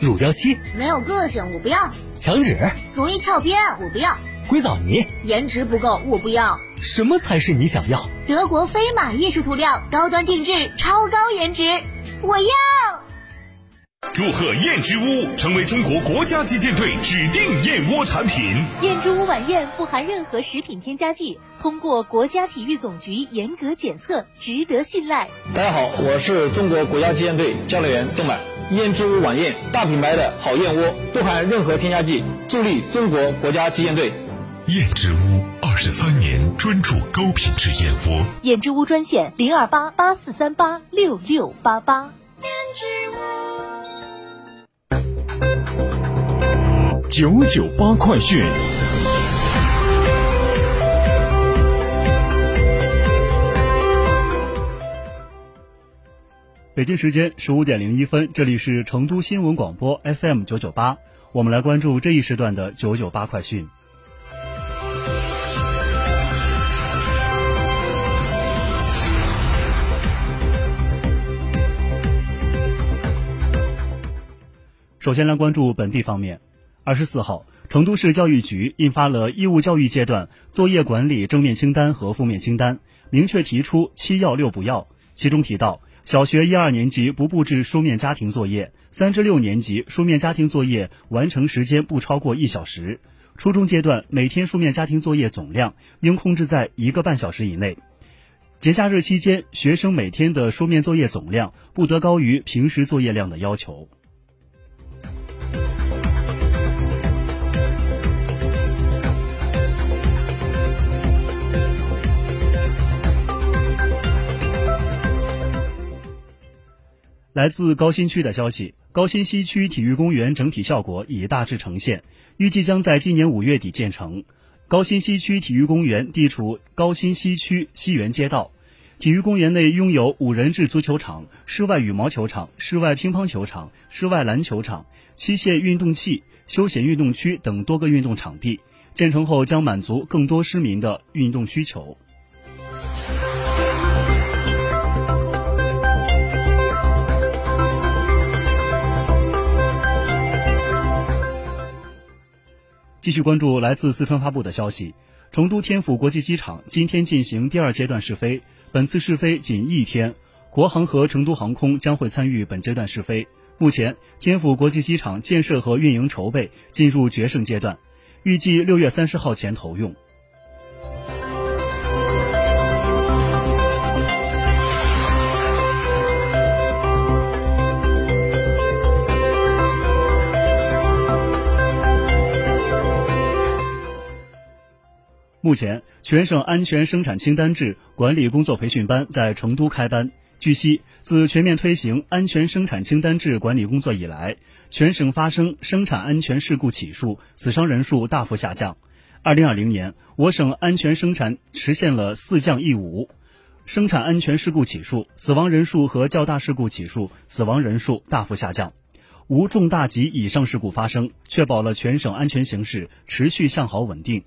乳胶漆、没有个性，我不要；墙纸、容易翘边，我不要；硅藻泥，颜值不够，我不要。什么才是你想要？德国飞马艺术涂料，高端定制，超高颜值，我要。祝贺燕之屋成为中国国家击剑队指定燕窝产品。燕之屋晚宴不含任何食品添加剂，通过国家体育总局严格检测，值得信赖。大家好，我是中国国家击剑队教练员郑满。燕之屋晚宴，大品牌的好燕窝，不含任何添加剂，助力中国国家击剑队。燕之屋二十三年专注高品质燕窝。燕之屋专线零二八八四三八六六八八。燕之屋九九八快讯。北京时间十五点零一分，这里是成都新闻广播 FM 九九八，我们来关注这一时段的九九八快讯。首先来关注本地方面。二十四号，成都市教育局印发了义务教育阶段作业管理正面清单和负面清单，明确提出七要六不要。其中提到，小学一二年级不布置书面家庭作业，三至六年级书面家庭作业完成时间不超过一小时，初中阶段每天书面家庭作业总量应控制在一个半小时以内。节假日期间，学生每天的书面作业总量不得高于平时作业量的要求。来自高新区的消息，高新西区体育公园整体效果已大致呈现，预计将在今年五月底建成。高新西区体育公园地处高新西区西园街道，体育公园内拥有五人制足球场、室外羽毛球场、室外乒乓球场、室外篮球场、器械运动器、休闲运动区等多个运动场地。建成后将满足更多市民的运动需求。继续关注来自四川发布的消息，成都天府国际机场今天进行第二阶段试飞，本次试飞仅一天，国航和成都航空将会参与本阶段试飞。目前，天府国际机场建设和运营筹备进入决胜阶段，预计六月三十号前投用。目前，全省安全生产清单制管理工作培训班在成都开班。据悉，自全面推行安全生产清单制管理工作以来，全省发生生产安全事故起数、死伤人数大幅下降。二零二零年，我省安全生产实现了四降一无，生产安全事故起数、死亡人数和较大事故起数、死亡人数大幅下降，无重大及以上事故发生，确保了全省安全形势持续向好稳定。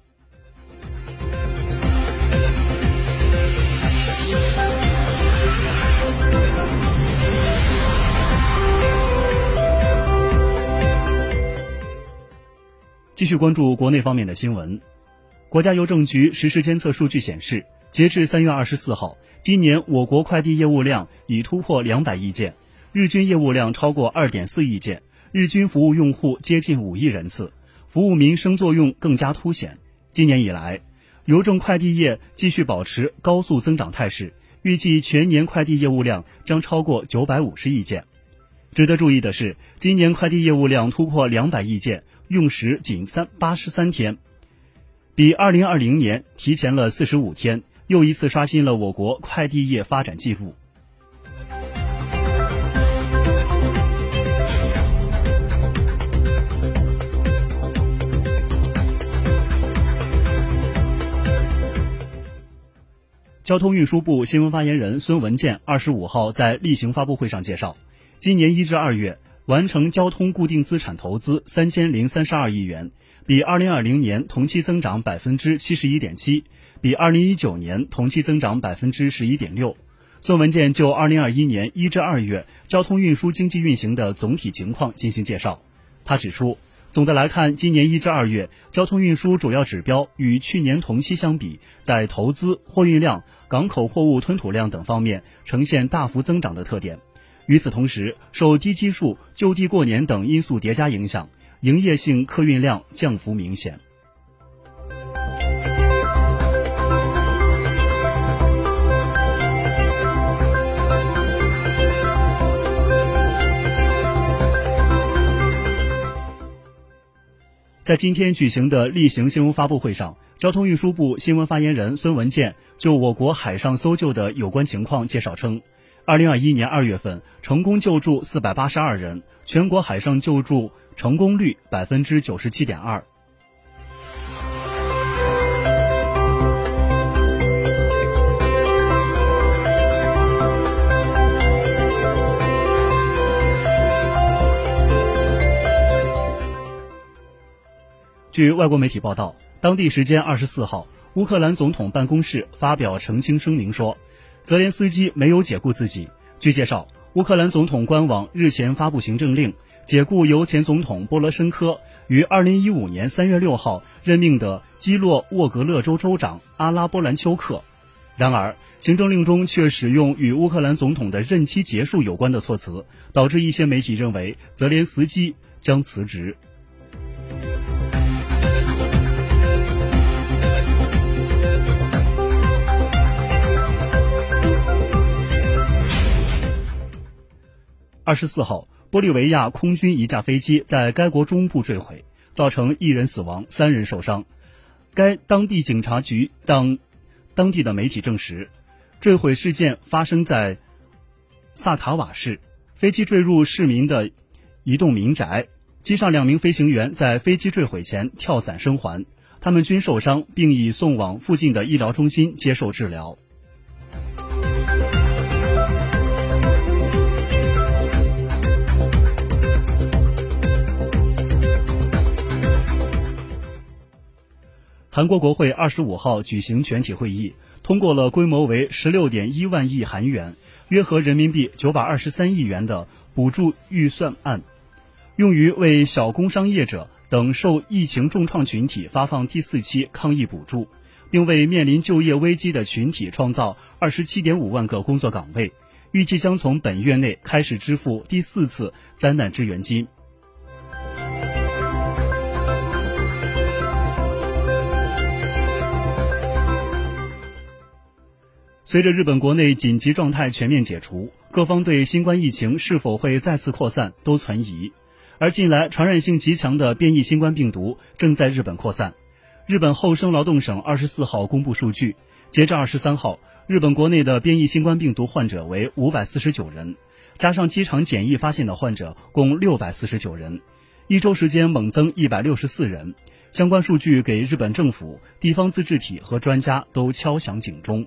继续关注国内方面的新闻。国家邮政局实时监测数据显示，截至三月二十四号，今年我国快递业务量已突破两百亿件，日均业务量超过二点四亿件，日均服务用户接近五亿人次，服务民生作用更加凸显。今年以来，邮政快递业继续保持高速增长态势，预计全年快递业务量将超过九百五十亿件。值得注意的是，今年快递业务量突破两百亿件，用时仅三八十三天，比二零二零年提前了四十五天，又一次刷新了我国快递业发展记录。交通运输部新闻发言人孙文健二十五号在例行发布会上介绍，今年一至二月完成交通固定资产投资三千零三十二亿元，比二零二零年同期增长百分之七十一点七，比二零一九年同期增长百分之十一点六。孙文健就二零二一年一至二月交通运输经济运行的总体情况进行介绍，他指出。总的来看，今年一至二月，交通运输主要指标与去年同期相比，在投资、货运量、港口货物吞吐量等方面呈现大幅增长的特点。与此同时，受低基数、就地过年等因素叠加影响，营业性客运量降幅明显。在今天举行的例行新闻发布会上，交通运输部新闻发言人孙文健就我国海上搜救的有关情况介绍称，二零二一年二月份成功救助四百八十二人，全国海上救助成功率百分之九十七点二。据外国媒体报道，当地时间二十四号，乌克兰总统办公室发表澄清声明说，泽连斯基没有解雇自己。据介绍，乌克兰总统官网日前发布行政令，解雇由前总统波罗申科于二零一五年三月六号任命的基洛沃格勒州州长阿拉波兰丘克。然而，行政令中却使用与乌克兰总统的任期结束有关的措辞，导致一些媒体认为泽连斯基将辞职。二十四号，玻利维亚空军一架飞机在该国中部坠毁，造成一人死亡、三人受伤。该当地警察局当当地的媒体证实，坠毁事件发生在萨卡瓦市，飞机坠入市民的一栋民宅，机上两名飞行员在飞机坠毁前跳伞生还，他们均受伤，并已送往附近的医疗中心接受治疗。韩国国会二十五号举行全体会议，通过了规模为十六点一万亿韩元（约合人民币九百二十三亿元）的补助预算案，用于为小工商业者等受疫情重创群体发放第四期抗疫补助，并为面临就业危机的群体创造二十七点五万个工作岗位。预计将从本月内开始支付第四次灾难支援金。随着日本国内紧急状态全面解除，各方对新冠疫情是否会再次扩散都存疑。而近来传染性极强的变异新冠病毒正在日本扩散。日本厚生劳动省二十四号公布数据，截至二十三号，日本国内的变异新冠病毒患者为五百四十九人，加上机场检疫发现的患者共六百四十九人，一周时间猛增一百六十四人。相关数据给日本政府、地方自治体和专家都敲响警钟。